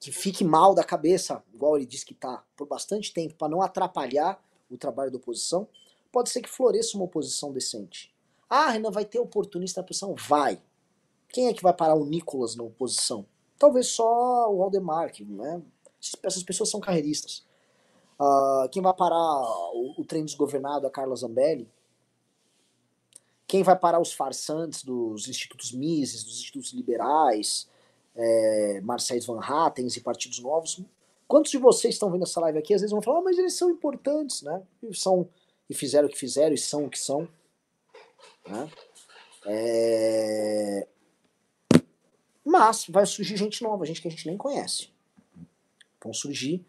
Speaker 2: que fique mal da cabeça, igual ele disse que tá, por bastante tempo, para não atrapalhar o trabalho da oposição, pode ser que floresça uma oposição decente. Ah, Renan, vai ter oportunista na oposição? Vai. Quem é que vai parar o Nicolas na oposição? Talvez só o Aldemar, que, né? Essas pessoas são carreiristas. Uh, quem vai parar o, o trem desgovernado, a Carla Zambelli? Quem vai parar os farsantes dos institutos Mises, dos institutos liberais, é, Van Hattens e partidos novos? Quantos de vocês estão vendo essa live aqui, às vezes vão falar, oh, mas eles são importantes, né? E, são, e fizeram o que fizeram e são o que são. Né? É... Mas vai surgir gente nova, gente que a gente nem conhece. Vão surgir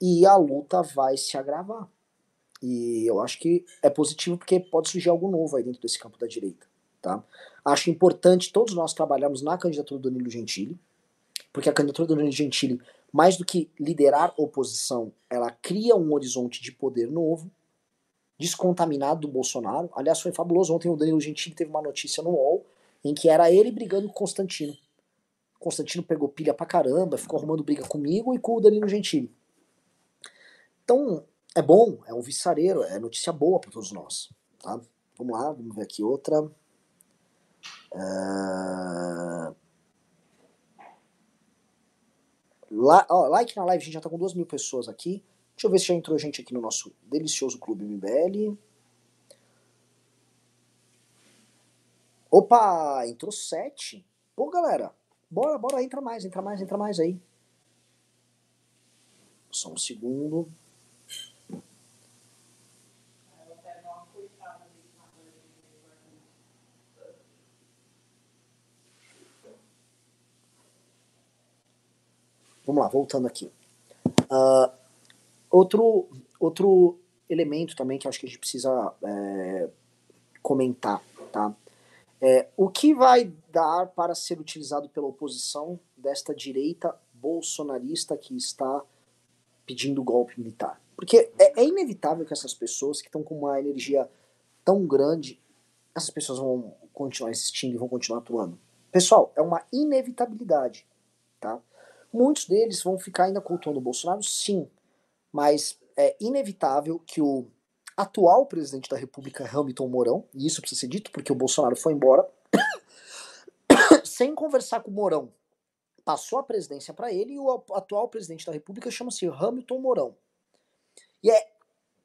Speaker 2: e a luta vai se agravar. E eu acho que é positivo porque pode surgir algo novo aí dentro desse campo da direita. Tá? Acho importante todos nós trabalharmos na candidatura do Danilo Gentili, porque a candidatura do Danilo Gentili mais do que liderar oposição, ela cria um horizonte de poder novo, descontaminado do Bolsonaro. Aliás, foi fabuloso. Ontem o Danilo Gentili teve uma notícia no UOL em que era ele brigando com Constantino. Constantino pegou pilha pra caramba, ficou arrumando briga comigo e com o Danilo Gentili. Então, é bom, é um viçareiro, é notícia boa para todos nós. Tá? Vamos lá, vamos ver aqui outra. Uh... La ó, like na live, a gente já tá com duas mil pessoas aqui. Deixa eu ver se já entrou gente aqui no nosso delicioso Clube MBL. Opa, entrou sete. Pô, galera, bora, bora, entra mais, entra mais, entra mais aí. Só um segundo. Vamos lá, voltando aqui. Uh, outro, outro elemento também que acho que a gente precisa é, comentar, tá? É, o que vai dar para ser utilizado pela oposição desta direita bolsonarista que está pedindo golpe militar? Porque é, é inevitável que essas pessoas que estão com uma energia tão grande, essas pessoas vão continuar existindo e vão continuar atuando. Pessoal, é uma inevitabilidade, tá? Muitos deles vão ficar ainda cultuando o Bolsonaro, sim, mas é inevitável que o atual presidente da República, Hamilton Mourão, e isso precisa ser dito porque o Bolsonaro foi embora, <coughs> sem conversar com o Mourão, passou a presidência para ele e o atual presidente da República chama-se Hamilton Mourão. E é,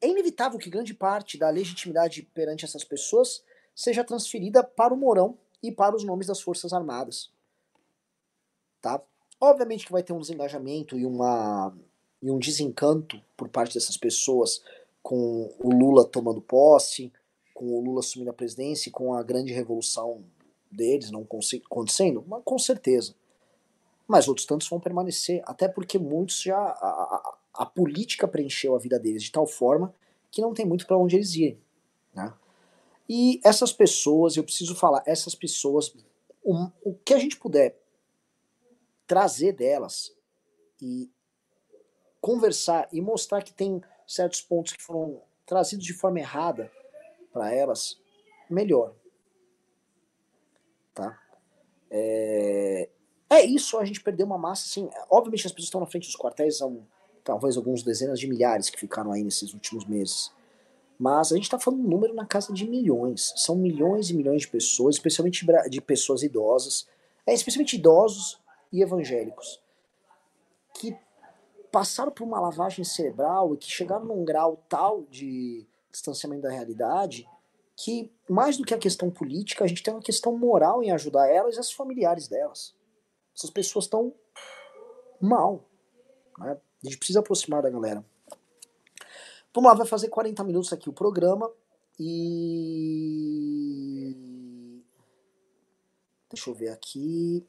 Speaker 2: é inevitável que grande parte da legitimidade perante essas pessoas seja transferida para o Mourão e para os nomes das Forças Armadas. Tá? Obviamente que vai ter um desengajamento e, uma, e um desencanto por parte dessas pessoas com o Lula tomando posse, com o Lula assumindo a presidência e com a grande revolução deles não acontecendo, mas com certeza. Mas outros tantos vão permanecer, até porque muitos já. A, a, a política preencheu a vida deles de tal forma que não tem muito para onde eles irem. Né? E essas pessoas, eu preciso falar, essas pessoas, o, o que a gente puder trazer delas e conversar e mostrar que tem certos pontos que foram trazidos de forma errada para elas, melhor. Tá? É... é isso, a gente perdeu uma massa, assim, obviamente as pessoas estão na frente dos quartéis, são talvez alguns dezenas de milhares que ficaram aí nesses últimos meses. Mas a gente está falando um número na casa de milhões. São milhões e milhões de pessoas, especialmente de pessoas idosas, é, especialmente idosos e evangélicos que passaram por uma lavagem cerebral e que chegaram num grau tal de distanciamento da realidade que, mais do que a questão política, a gente tem uma questão moral em ajudar elas e as familiares delas. Essas pessoas estão mal. Né? A gente precisa aproximar da galera. Vamos lá, vai fazer 40 minutos aqui o programa e. Deixa eu ver aqui.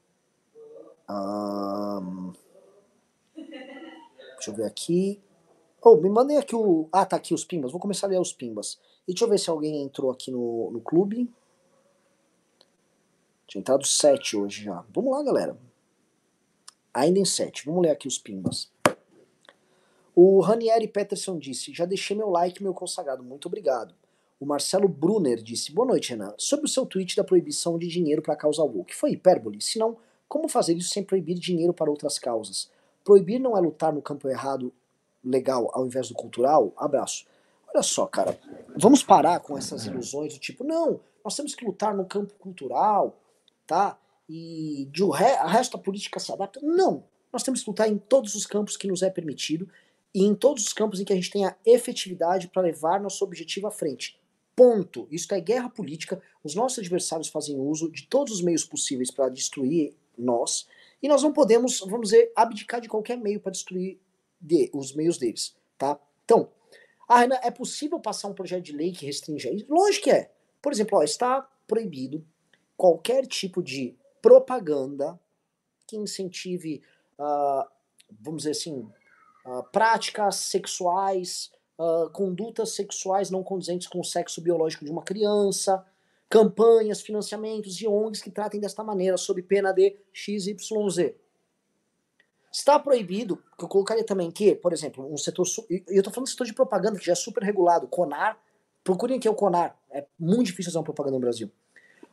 Speaker 2: Um, deixa eu ver aqui. Oh, me mandei aqui o. Ah, tá aqui os pimbas. Vou começar a ler os pimbas. E deixa eu ver se alguém entrou aqui no, no clube. Tinha entrado 7 hoje já. Vamos lá, galera. Ainda em 7. Vamos ler aqui os pimbas. O Ranieri Peterson disse: Já deixei meu like, meu consagrado. Muito obrigado. O Marcelo Brunner disse: Boa noite, Renan. Sobre o seu tweet da proibição de dinheiro para causa woke. Foi hipérbole? Se não, como fazer isso sem proibir dinheiro para outras causas? Proibir não é lutar no campo errado legal ao invés do cultural? Abraço. Olha só, cara, vamos parar com essas ilusões do tipo, não, nós temos que lutar no campo cultural, tá? E de o re resto da política se adapta. Não, nós temos que lutar em todos os campos que nos é permitido e em todos os campos em que a gente tenha efetividade para levar nosso objetivo à frente. Ponto. Isso é guerra política. Os nossos adversários fazem uso de todos os meios possíveis para destruir nós, e nós não podemos, vamos dizer, abdicar de qualquer meio para destruir de, os meios deles, tá? Então, ah, Renan, é possível passar um projeto de lei que restringe isso? Lógico que é. Por exemplo, ó, está proibido qualquer tipo de propaganda que incentive, uh, vamos dizer assim, uh, práticas sexuais, uh, condutas sexuais não condizentes com o sexo biológico de uma criança, campanhas, financiamentos de ONGs que tratem desta maneira, sob pena de XYZ. Está proibido, que eu colocaria também que, por exemplo, um setor. E eu estou falando do setor de propaganda, que já é super regulado. CONAR. Procurem aqui o CONAR. É muito difícil fazer uma propaganda no Brasil.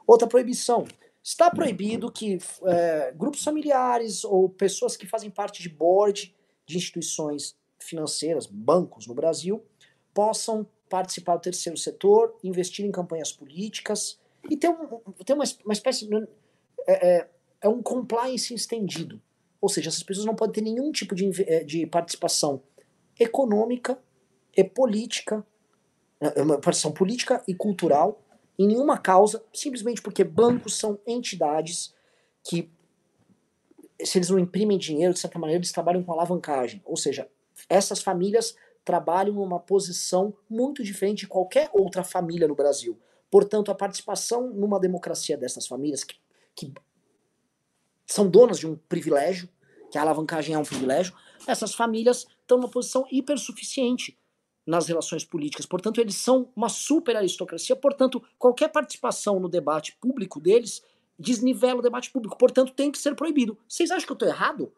Speaker 2: Outra proibição. Está proibido que é, grupos familiares ou pessoas que fazem parte de board de instituições financeiras, bancos no Brasil, possam participar do terceiro setor, investir em campanhas políticas e ter, um, ter uma, uma espécie. de- É, é, é um compliance estendido. Ou seja, essas pessoas não podem ter nenhum tipo de, eh, de participação econômica e política, eh, uma participação política e cultural em nenhuma causa, simplesmente porque bancos são entidades que, se eles não imprimem dinheiro, de certa maneira, eles trabalham com alavancagem. Ou seja, essas famílias trabalham numa posição muito diferente de qualquer outra família no Brasil. Portanto, a participação numa democracia dessas famílias, que, que são donas de um privilégio, que a alavancagem é um privilégio, essas famílias estão numa posição hipersuficiente nas relações políticas. Portanto, eles são uma super aristocracia. Portanto, qualquer participação no debate público deles desnivela o debate público. Portanto, tem que ser proibido. Vocês acham que eu estou errado?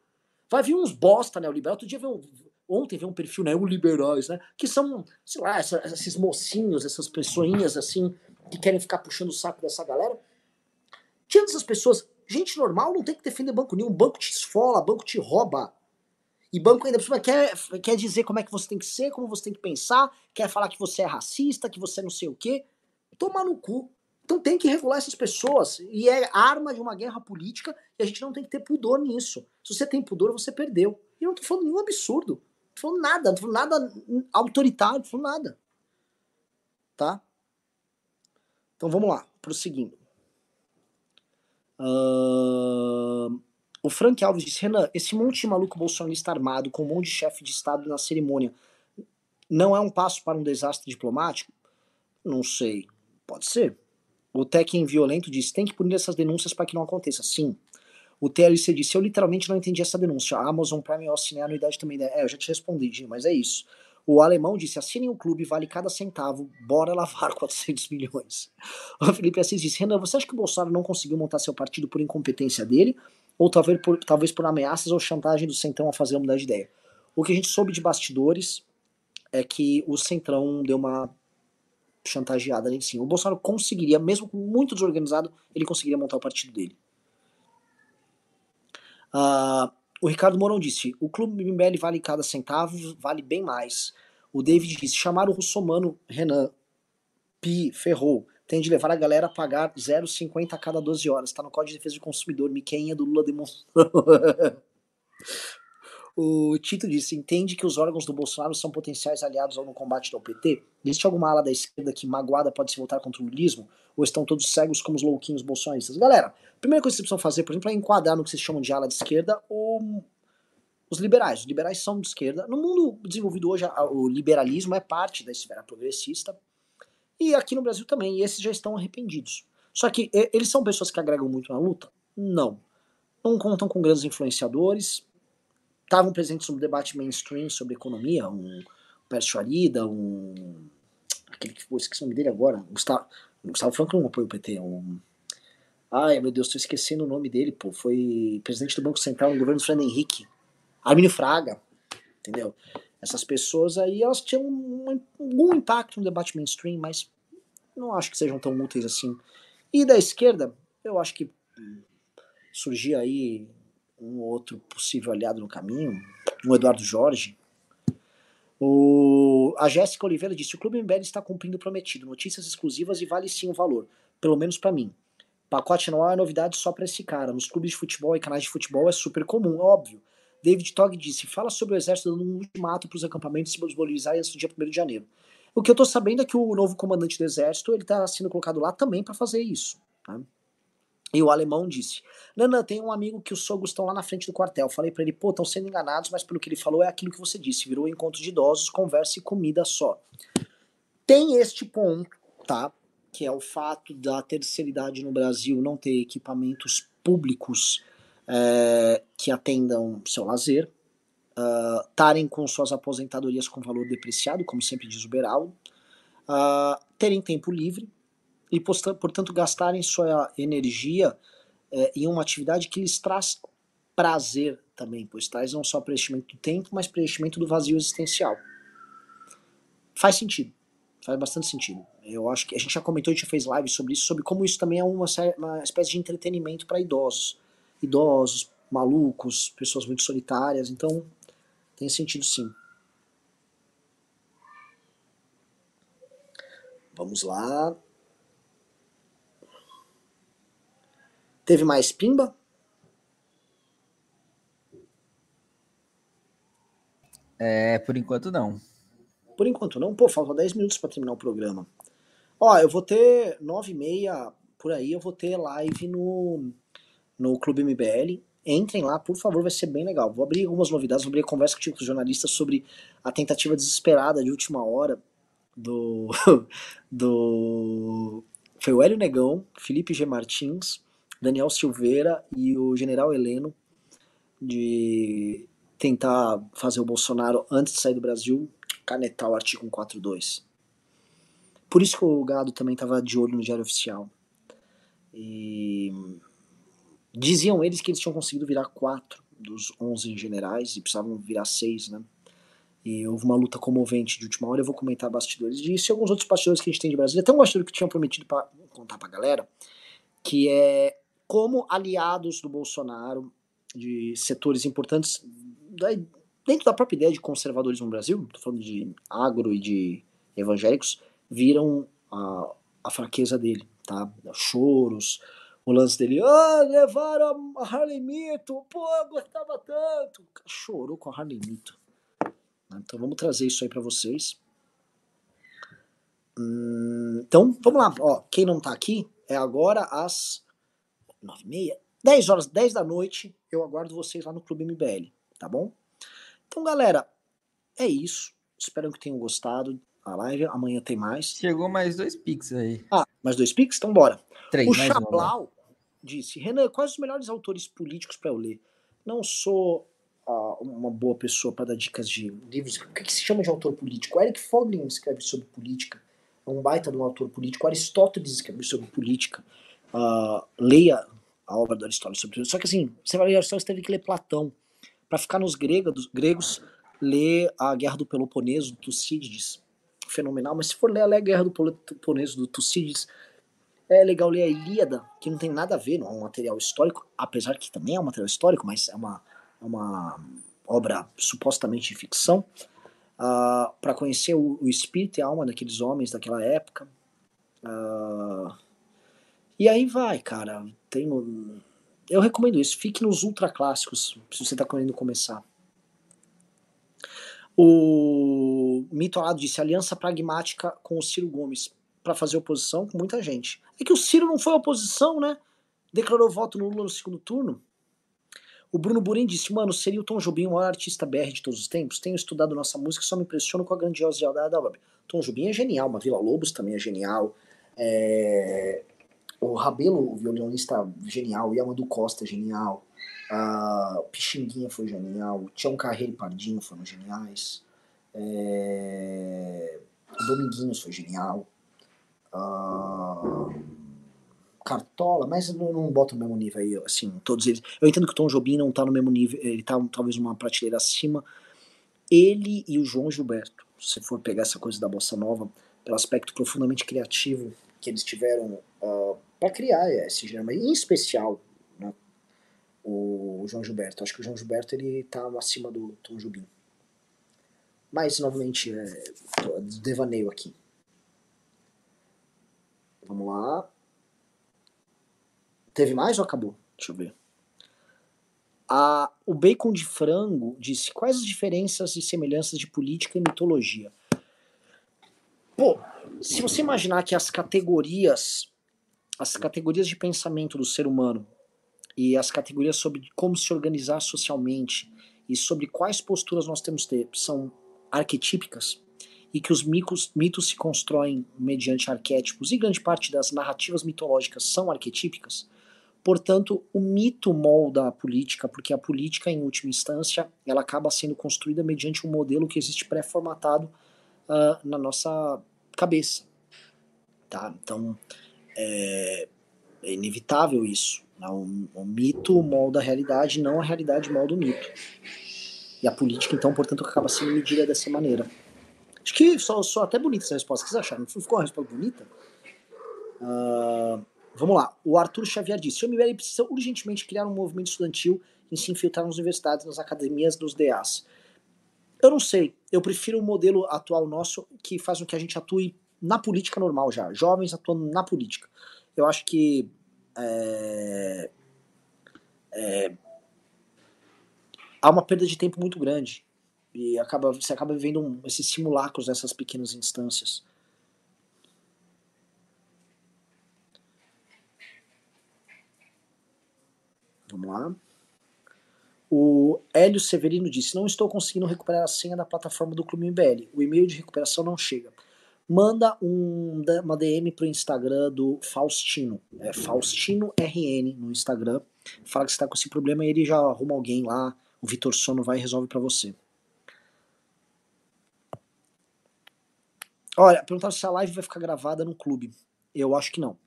Speaker 2: Vai vir uns bosta neoliberal. Outro dia veio um, ontem veio um perfil neoliberais, né? Que são, sei lá, essa- esses mocinhos, essas pessoinhas assim, que querem ficar puxando o saco dessa galera. Tirando essas pessoas, gente normal não tem que defender banco nenhum. Banco te esfola, banco te rouba. E banco ainda por quer, quer dizer como é que você tem que ser, como você tem que pensar, quer falar que você é racista, que você é não sei o quê. Tomar no cu. Então tem que regular essas pessoas. E é arma de uma guerra política e a gente não tem que ter pudor nisso. Se você tem pudor, você perdeu. E eu não tô falando nenhum absurdo. Tô falando nada, não falando nada autoritário, não falando nada. Tá? Então vamos lá, prosseguindo. Ahn, o Frank Alves disse: Renan, esse monte de maluco bolsonarista armado com um monte de chefe de Estado na cerimônia não é um passo para um desastre diplomático? Não sei. Pode ser. O Tekken Violento disse: tem que punir essas denúncias para que não aconteça. Sim. O TLC disse: eu literalmente não entendi essa denúncia. A Amazon Prime eu assinei a anuidade também. né? É, eu já te respondi, Gi, mas é isso. O alemão disse: assinem o clube, vale cada centavo, bora lavar <laughs> 400 milhões. O Felipe Assis disse: Renan, você acha que o Bolsonaro não conseguiu montar seu partido por incompetência dele? Ou talvez por, talvez por ameaças ou chantagem do Centrão a fazer mudar de ideia? O que a gente soube de bastidores é que o Centrão deu uma chantageada ali em cima. O Bolsonaro conseguiria, mesmo muito desorganizado, ele conseguiria montar o partido dele. Ah, o Ricardo Mourão disse: o clube MBL vale cada centavo, vale bem mais. O David disse: chamar o russomano Renan Pi ferrou. Tem de levar a galera a pagar 0,50 a cada 12 horas. Tá no Código de Defesa do Consumidor. Miqueinha do Lula demonstrou. <laughs> o Tito disse: entende que os órgãos do Bolsonaro são potenciais aliados no combate ao PT? Existe alguma ala da esquerda que magoada pode se voltar contra o lulismo? Ou estão todos cegos como os louquinhos bolsonaristas? Galera, a primeira coisa que vocês precisam fazer, por exemplo, é enquadrar no que vocês chamam de ala de esquerda o os liberais. Os liberais são de esquerda. No mundo desenvolvido hoje, o liberalismo é parte da esfera progressista. E aqui no Brasil também. E esses já estão arrependidos. Só que eles são pessoas que agregam muito na luta? Não. Não contam com grandes influenciadores. Estavam presentes no debate mainstream sobre economia. Um Pércio Arida, um. Aquele que. Esqueci o nome dele agora. Gustavo, Gustavo Franco não apoia o PT. Um, ai, meu Deus, tô esquecendo o nome dele, pô. Foi presidente do Banco Central no governo do Fernando Henrique. Arminio Fraga, entendeu? Essas pessoas aí, elas tinham um, algum impacto no debate mainstream, mas não acho que sejam tão úteis assim. E da esquerda, eu acho que surgia aí um outro possível aliado no caminho, um Eduardo Jorge. O, a Jéssica Oliveira disse: o Clube MBL está cumprindo o prometido, notícias exclusivas e vale sim o valor, pelo menos para mim. Pacote anual é novidade só para esse cara. Nos clubes de futebol e canais de futebol é super comum, óbvio. David Togg disse: fala sobre o exército dando um ultimato para os acampamentos se mobilizarem antes do dia 1 de janeiro. O que eu tô sabendo é que o novo comandante do exército ele tá sendo colocado lá também para fazer isso. Tá? E o alemão disse: Nana, tem um amigo que os sogros estão lá na frente do quartel. Falei para ele: pô, estão sendo enganados, mas pelo que ele falou é aquilo que você disse. Virou encontro de idosos, conversa e comida só. Tem este ponto, tá? Que é o fato da terceira idade no Brasil não ter equipamentos públicos é, que atendam seu lazer, estarem com suas aposentadorias com valor depreciado, como sempre diz o Beraldo, ah, terem tempo livre e, portanto, gastarem sua energia eh, em uma atividade que lhes traz prazer também, pois traz não só preenchimento do tempo, mas preenchimento do vazio existencial. Faz sentido, faz bastante sentido. Eu acho que a gente já comentou, a gente já fez live sobre isso, sobre como isso também é uma, uma espécie de entretenimento para idosos. Idosos, malucos, pessoas muito solitárias, então tem sentido sim. Vamos lá. Teve mais pimba?
Speaker 1: É, por enquanto não.
Speaker 2: Por enquanto não. Pô, faltam 10 minutos para terminar o programa. Ó, eu vou ter 9 e meia, por aí, eu vou ter live no, no Clube MBL. Entrem lá, por favor, vai ser bem legal. Vou abrir algumas novidades, vou abrir a conversa com os jornalistas sobre a tentativa desesperada de última hora do. <laughs> do foi o Hélio Negão, Felipe G. Martins, Daniel Silveira e o General Heleno de tentar fazer o Bolsonaro, antes de sair do Brasil, canetar o artigo 142. Por isso que o gado também estava de olho no Diário Oficial. E diziam eles que eles tinham conseguido virar quatro dos 11 generais e precisavam virar seis, né? E houve uma luta comovente de última hora. Eu vou comentar bastidores disso e alguns outros bastidores que a gente tem de Brasília. Tem um bastidor que tinham prometido para contar pra galera, que é como aliados do Bolsonaro, de setores importantes dentro da própria ideia de conservadorismo no Brasil, tô falando de agro e de evangélicos, viram a, a fraqueza dele, tá? Choros, o lance dele, ah, levaram a Harley Mito, pô, eu gostava tanto. Chorou com a Harley Mito. Então vamos trazer isso aí para vocês. Hum, então, vamos lá. Ó, quem não tá aqui, é agora às nove e meia, 10 horas, 10 da noite, eu aguardo vocês lá no Clube MBL, tá bom? Então, galera, é isso. Espero que tenham gostado a live. Amanhã tem mais.
Speaker 1: Chegou mais dois pics aí.
Speaker 2: Ah, mais dois pics? Então bora.
Speaker 1: Três,
Speaker 2: o Chablau disse, Renan, quais os melhores autores políticos para eu ler? Não sou uh, uma boa pessoa para dar dicas de livros. O que, que, se chama de autor político? Eric Fogling escreve sobre política. É um baita de um autor político. Aristóteles escreve sobre política. Uh, leia a obra do Aristóteles. Só que assim, você vai ler Aristóteles, teve que ler Platão. Para ficar nos gregos, gregos, lê a Guerra do Peloponeso, do Tucídides, fenomenal. Mas se for ler a Guerra do Peloponeso, do Tucídides, é legal ler a Ilíada, que não tem nada a ver, não é um material histórico, apesar que também é um material histórico, mas é uma, é uma obra supostamente de ficção, uh, ah, para conhecer o, o, espírito e a alma daqueles homens daquela época. Uh, e aí vai, cara. Tem eu recomendo isso. Fique nos ultra clássicos, se você está querendo começar. O Mito Alado disse aliança pragmática com o Ciro Gomes para fazer oposição com muita gente. É que o Ciro não foi oposição, né? Declarou voto no Lula no segundo turno. O Bruno Burim disse, mano, seria o Tom Jobim o maior artista BR de todos os tempos? Tenho estudado nossa música e só me impressiono com a grandiosidade da obra. Tom Jobim é genial, Vila Lobos também é genial. É... O Rabelo, o violonista, genial. O Yamandu Costa, genial. O Pixinguinha foi genial. O Tião Carreiro e Pardinho foram geniais. É... O Dominguinhos foi genial. Uh... Cartola, mas não, não boto no mesmo nível aí, assim, todos eles. Eu entendo que o Tom Jobim não tá no mesmo nível, ele tá talvez uma prateleira acima. Ele e o João Gilberto, se for pegar essa coisa da bossa nova, pelo aspecto profundamente criativo que eles tiveram uh, para criar esse gênero, em especial né, o João Gilberto. Acho que o João Gilberto ele tá acima do Tom Jubim. Mas, novamente, é, devaneio aqui. Vamos lá. Teve mais ou acabou? Deixa eu ver. A, o Bacon de Frango disse: quais as diferenças e semelhanças de política e mitologia? Pô, se você imaginar que as categorias as categorias de pensamento do ser humano e as categorias sobre como se organizar socialmente e sobre quais posturas nós temos que ter são arquetípicas e que os mitos, mitos se constroem mediante arquétipos e grande parte das narrativas mitológicas são arquetípicas, portanto, o mito molda a política, porque a política, em última instância, ela acaba sendo construída mediante um modelo que existe pré-formatado uh, na nossa cabeça. Tá? Então, é, é inevitável isso. Né? O, o, mito molda a realidade, não a realidade molda o mito. E a política, então, portanto, acaba sendo medida dessa maneira. Acho que só, só até bonita essa resposta. O que vocês acharam? Ficou uma resposta bonita? Uh, vamos lá. O Arthur Xavier disse: o MBL precisa urgentemente criar um movimento estudantil e se infiltrar nas universidades, nas academias, nos DAs. Eu não sei. Eu prefiro o modelo atual nosso que faz com que a gente atue na política normal já, jovens atuando na política. Eu acho que é, é, há uma perda de tempo muito grande e acaba, você acaba vivendo um, esses simulacros nessas pequenas instâncias. Vamos lá. O Hélio Severino disse: Não estou conseguindo recuperar a senha da plataforma do Clube MBL. O e-mail de recuperação não chega. Manda um, uma DM pro Instagram do Faustino. É Faustino RN no Instagram. Fala que você tá com esse problema e ele já arruma alguém lá. O Vitor Sono vai e resolve para você. Olha, perguntaram se a live vai ficar gravada no clube. Eu acho que não.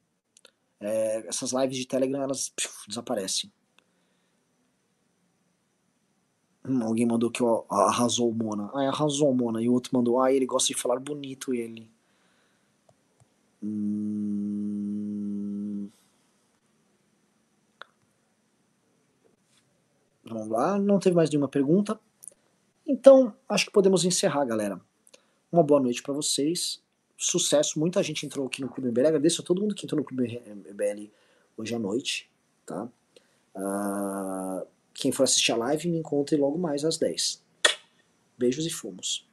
Speaker 2: É, essas lives de Telegram elas desaparecem. Hum, alguém mandou que ó, arrasou o Mona. Ah, arrasou o Mona. E o outro mandou, ah, ele gosta de falar bonito ele. Hum... Vamos lá, não teve mais nenhuma pergunta. Então, acho que podemos encerrar, galera. Uma boa noite para vocês. Sucesso, muita gente entrou aqui no Clube MBL. Agradeço a todo mundo que entrou no Clube MBL hoje à noite, tá? Uh, quem for assistir a live, me encontre logo mais às 10. Beijos e fomos.